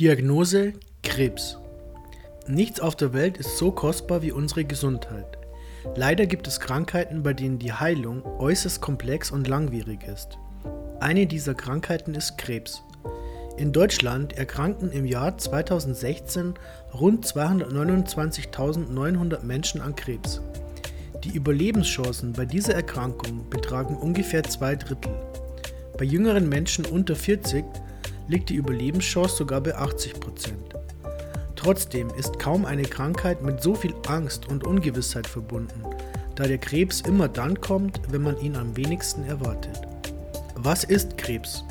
Diagnose Krebs. Nichts auf der Welt ist so kostbar wie unsere Gesundheit. Leider gibt es Krankheiten, bei denen die Heilung äußerst komplex und langwierig ist. Eine dieser Krankheiten ist Krebs. In Deutschland erkrankten im Jahr 2016 rund 229.900 Menschen an Krebs. Die Überlebenschancen bei dieser Erkrankung betragen ungefähr zwei Drittel. Bei jüngeren Menschen unter 40 liegt die Überlebenschance sogar bei 80 Prozent. Trotzdem ist kaum eine Krankheit mit so viel Angst und Ungewissheit verbunden, da der Krebs immer dann kommt, wenn man ihn am wenigsten erwartet. Was ist Krebs?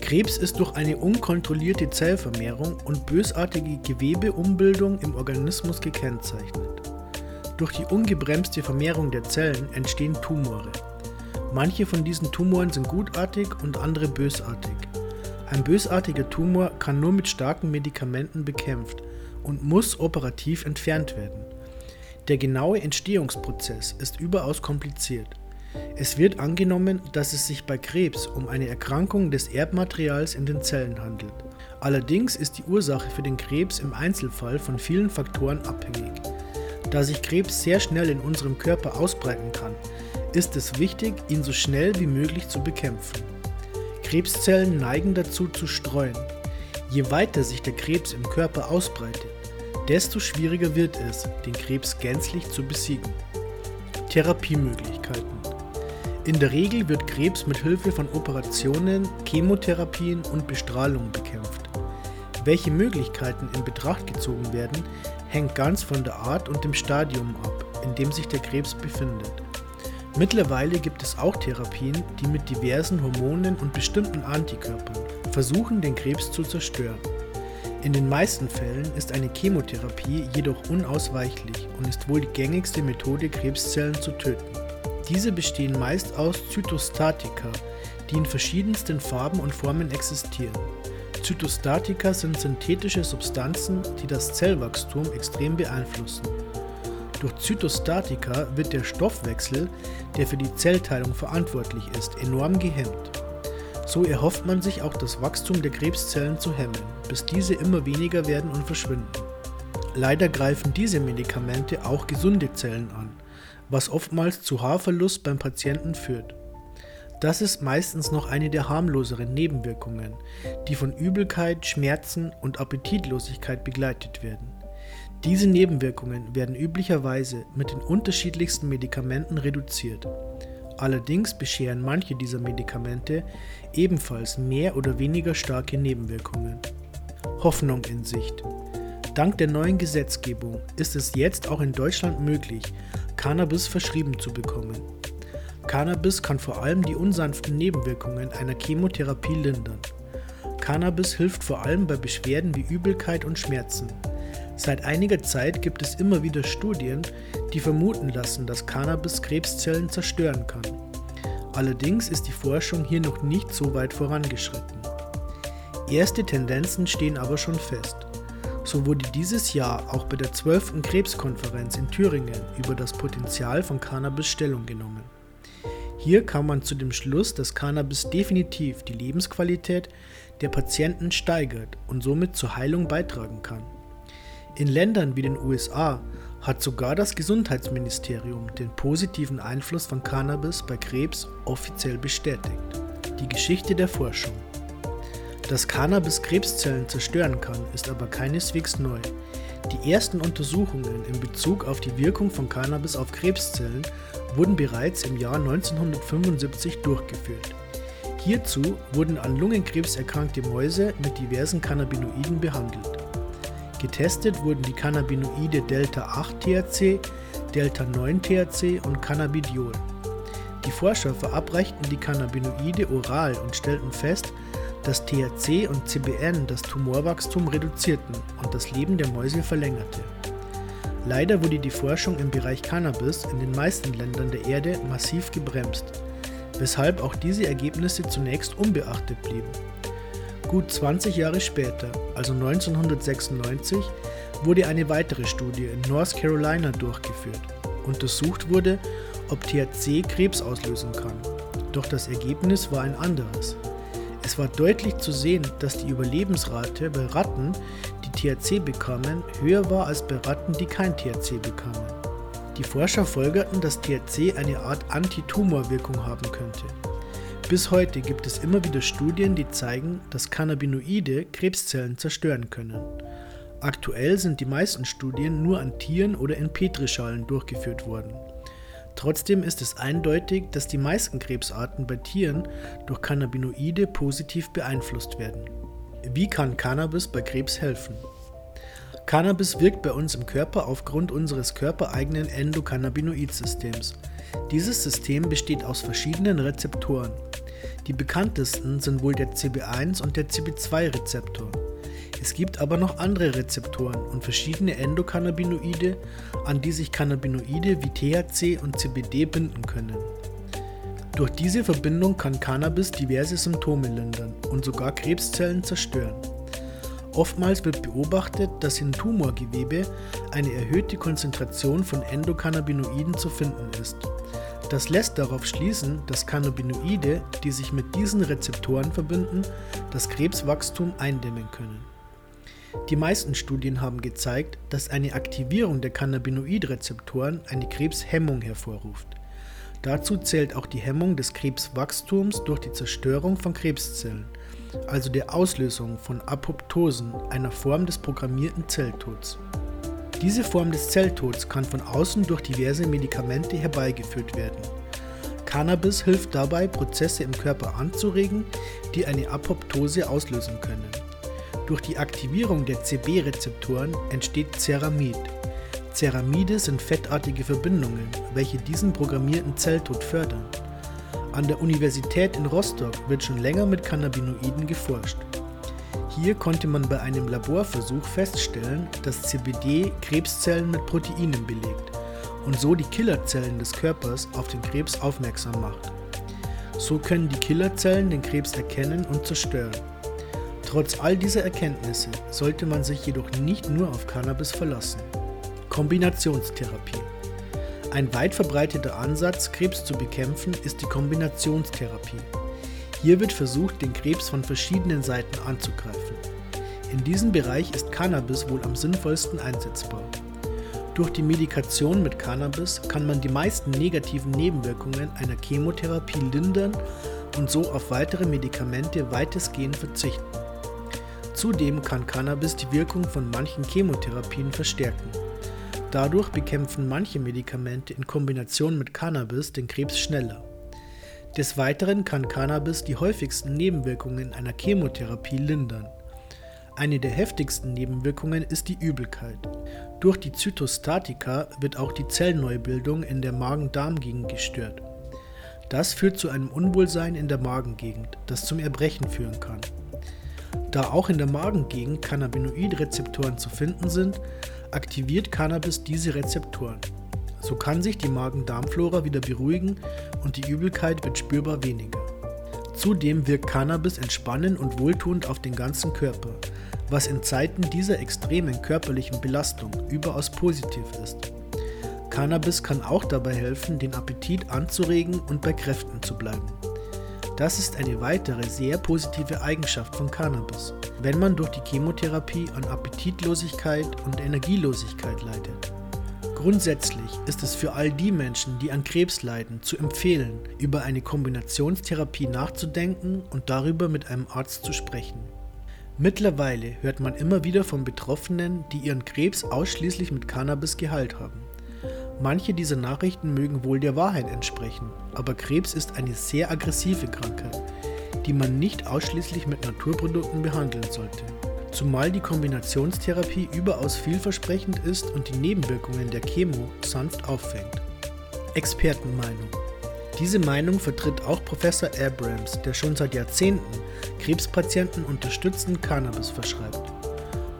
Krebs ist durch eine unkontrollierte Zellvermehrung und bösartige Gewebeumbildung im Organismus gekennzeichnet. Durch die ungebremste Vermehrung der Zellen entstehen Tumore. Manche von diesen Tumoren sind gutartig und andere bösartig. Ein bösartiger Tumor kann nur mit starken Medikamenten bekämpft und muss operativ entfernt werden. Der genaue Entstehungsprozess ist überaus kompliziert. Es wird angenommen, dass es sich bei Krebs um eine Erkrankung des Erbmaterials in den Zellen handelt. Allerdings ist die Ursache für den Krebs im Einzelfall von vielen Faktoren abhängig. Da sich Krebs sehr schnell in unserem Körper ausbreiten kann, ist es wichtig, ihn so schnell wie möglich zu bekämpfen. Krebszellen neigen dazu zu streuen. Je weiter sich der Krebs im Körper ausbreitet, desto schwieriger wird es, den Krebs gänzlich zu besiegen. Therapiemöglichkeiten in der Regel wird Krebs mit Hilfe von Operationen, Chemotherapien und Bestrahlung bekämpft. Welche Möglichkeiten in Betracht gezogen werden, hängt ganz von der Art und dem Stadium ab, in dem sich der Krebs befindet. Mittlerweile gibt es auch Therapien, die mit diversen Hormonen und bestimmten Antikörpern versuchen, den Krebs zu zerstören. In den meisten Fällen ist eine Chemotherapie jedoch unausweichlich und ist wohl die gängigste Methode, Krebszellen zu töten. Diese bestehen meist aus Zytostatika, die in verschiedensten Farben und Formen existieren. Zytostatika sind synthetische Substanzen, die das Zellwachstum extrem beeinflussen. Durch Zytostatika wird der Stoffwechsel, der für die Zellteilung verantwortlich ist, enorm gehemmt. So erhofft man sich auch das Wachstum der Krebszellen zu hemmen, bis diese immer weniger werden und verschwinden. Leider greifen diese Medikamente auch gesunde Zellen an was oftmals zu Haarverlust beim Patienten führt. Das ist meistens noch eine der harmloseren Nebenwirkungen, die von Übelkeit, Schmerzen und Appetitlosigkeit begleitet werden. Diese Nebenwirkungen werden üblicherweise mit den unterschiedlichsten Medikamenten reduziert. Allerdings bescheren manche dieser Medikamente ebenfalls mehr oder weniger starke Nebenwirkungen. Hoffnung in Sicht. Dank der neuen Gesetzgebung ist es jetzt auch in Deutschland möglich, Cannabis verschrieben zu bekommen. Cannabis kann vor allem die unsanften Nebenwirkungen einer Chemotherapie lindern. Cannabis hilft vor allem bei Beschwerden wie Übelkeit und Schmerzen. Seit einiger Zeit gibt es immer wieder Studien, die vermuten lassen, dass Cannabis Krebszellen zerstören kann. Allerdings ist die Forschung hier noch nicht so weit vorangeschritten. Erste Tendenzen stehen aber schon fest. So wurde dieses Jahr auch bei der 12. Krebskonferenz in Thüringen über das Potenzial von Cannabis Stellung genommen. Hier kam man zu dem Schluss, dass Cannabis definitiv die Lebensqualität der Patienten steigert und somit zur Heilung beitragen kann. In Ländern wie den USA hat sogar das Gesundheitsministerium den positiven Einfluss von Cannabis bei Krebs offiziell bestätigt. Die Geschichte der Forschung. Dass Cannabis Krebszellen zerstören kann, ist aber keineswegs neu. Die ersten Untersuchungen in Bezug auf die Wirkung von Cannabis auf Krebszellen wurden bereits im Jahr 1975 durchgeführt. Hierzu wurden an Lungenkrebs erkrankte Mäuse mit diversen Cannabinoiden behandelt. Getestet wurden die Cannabinoide Delta-8-THC, Delta-9-THC und Cannabidiol. Die Forscher verabreichten die Cannabinoide oral und stellten fest, dass THC und CBN das Tumorwachstum reduzierten und das Leben der Mäuse verlängerte. Leider wurde die Forschung im Bereich Cannabis in den meisten Ländern der Erde massiv gebremst, weshalb auch diese Ergebnisse zunächst unbeachtet blieben. Gut 20 Jahre später, also 1996, wurde eine weitere Studie in North Carolina durchgeführt. Untersucht wurde, ob THC Krebs auslösen kann. Doch das Ergebnis war ein anderes. Es war deutlich zu sehen, dass die Überlebensrate bei Ratten, die THC bekamen, höher war als bei Ratten, die kein THC bekamen. Die Forscher folgerten, dass THC eine Art Antitumorwirkung haben könnte. Bis heute gibt es immer wieder Studien, die zeigen, dass Cannabinoide Krebszellen zerstören können. Aktuell sind die meisten Studien nur an Tieren oder in Petrischalen durchgeführt worden. Trotzdem ist es eindeutig, dass die meisten Krebsarten bei Tieren durch Cannabinoide positiv beeinflusst werden. Wie kann Cannabis bei Krebs helfen? Cannabis wirkt bei uns im Körper aufgrund unseres körpereigenen Endokannabinoidsystems. Dieses System besteht aus verschiedenen Rezeptoren. Die bekanntesten sind wohl der CB1 und der CB2-Rezeptor. Es gibt aber noch andere Rezeptoren und verschiedene Endokannabinoide, an die sich Cannabinoide wie THC und CBD binden können. Durch diese Verbindung kann Cannabis diverse Symptome lindern und sogar Krebszellen zerstören. Oftmals wird beobachtet, dass in Tumorgewebe eine erhöhte Konzentration von Endokannabinoiden zu finden ist. Das lässt darauf schließen, dass Cannabinoide, die sich mit diesen Rezeptoren verbinden, das Krebswachstum eindämmen können. Die meisten Studien haben gezeigt, dass eine Aktivierung der Cannabinoidrezeptoren eine Krebshemmung hervorruft. Dazu zählt auch die Hemmung des Krebswachstums durch die Zerstörung von Krebszellen, also der Auslösung von Apoptosen, einer Form des programmierten Zelltods. Diese Form des Zelltods kann von außen durch diverse Medikamente herbeigeführt werden. Cannabis hilft dabei, Prozesse im Körper anzuregen, die eine Apoptose auslösen können. Durch die Aktivierung der CB-Rezeptoren entsteht Ceramid. Ceramide sind fettartige Verbindungen, welche diesen programmierten Zelltod fördern. An der Universität in Rostock wird schon länger mit Cannabinoiden geforscht. Hier konnte man bei einem Laborversuch feststellen, dass CBD Krebszellen mit Proteinen belegt und so die Killerzellen des Körpers auf den Krebs aufmerksam macht. So können die Killerzellen den Krebs erkennen und zerstören. Trotz all dieser Erkenntnisse sollte man sich jedoch nicht nur auf Cannabis verlassen. Kombinationstherapie. Ein weit verbreiteter Ansatz, Krebs zu bekämpfen, ist die Kombinationstherapie. Hier wird versucht, den Krebs von verschiedenen Seiten anzugreifen. In diesem Bereich ist Cannabis wohl am sinnvollsten einsetzbar. Durch die Medikation mit Cannabis kann man die meisten negativen Nebenwirkungen einer Chemotherapie lindern und so auf weitere Medikamente weitestgehend verzichten. Zudem kann Cannabis die Wirkung von manchen Chemotherapien verstärken. Dadurch bekämpfen manche Medikamente in Kombination mit Cannabis den Krebs schneller. Des Weiteren kann Cannabis die häufigsten Nebenwirkungen einer Chemotherapie lindern. Eine der heftigsten Nebenwirkungen ist die Übelkeit. Durch die Zytostatika wird auch die Zellneubildung in der Magen-Darm-Gegend gestört. Das führt zu einem Unwohlsein in der Magengegend, das zum Erbrechen führen kann. Da auch in der Magengegend Cannabinoidrezeptoren zu finden sind, aktiviert Cannabis diese Rezeptoren. So kann sich die Magen-Darm-Flora wieder beruhigen und die Übelkeit wird spürbar weniger. Zudem wirkt Cannabis entspannend und wohltuend auf den ganzen Körper, was in Zeiten dieser extremen körperlichen Belastung überaus positiv ist. Cannabis kann auch dabei helfen, den Appetit anzuregen und bei Kräften zu bleiben. Das ist eine weitere sehr positive Eigenschaft von Cannabis, wenn man durch die Chemotherapie an Appetitlosigkeit und Energielosigkeit leidet. Grundsätzlich ist es für all die Menschen, die an Krebs leiden, zu empfehlen, über eine Kombinationstherapie nachzudenken und darüber mit einem Arzt zu sprechen. Mittlerweile hört man immer wieder von Betroffenen, die ihren Krebs ausschließlich mit Cannabis geheilt haben. Manche dieser Nachrichten mögen wohl der Wahrheit entsprechen, aber Krebs ist eine sehr aggressive Krankheit, die man nicht ausschließlich mit Naturprodukten behandeln sollte. Zumal die Kombinationstherapie überaus vielversprechend ist und die Nebenwirkungen der Chemo sanft auffängt. Expertenmeinung. Diese Meinung vertritt auch Professor Abrams, der schon seit Jahrzehnten Krebspatienten unterstützend Cannabis verschreibt.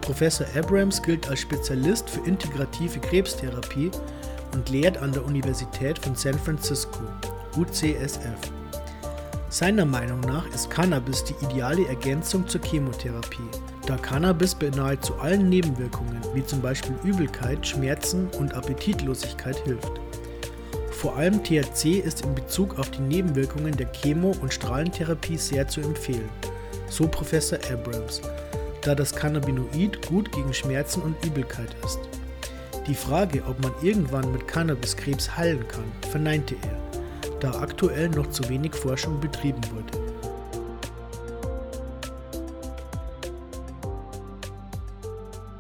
Professor Abrams gilt als Spezialist für integrative Krebstherapie und lehrt an der Universität von San Francisco, UCSF. Seiner Meinung nach ist Cannabis die ideale Ergänzung zur Chemotherapie, da Cannabis bei nahezu allen Nebenwirkungen wie zum Beispiel Übelkeit, Schmerzen und Appetitlosigkeit hilft. Vor allem THC ist in Bezug auf die Nebenwirkungen der Chemo- und Strahlentherapie sehr zu empfehlen. so Professor Abrams, da das Cannabinoid gut gegen Schmerzen und Übelkeit ist. Die Frage, ob man irgendwann mit Cannabis Krebs heilen kann, verneinte er, da aktuell noch zu wenig Forschung betrieben wurde.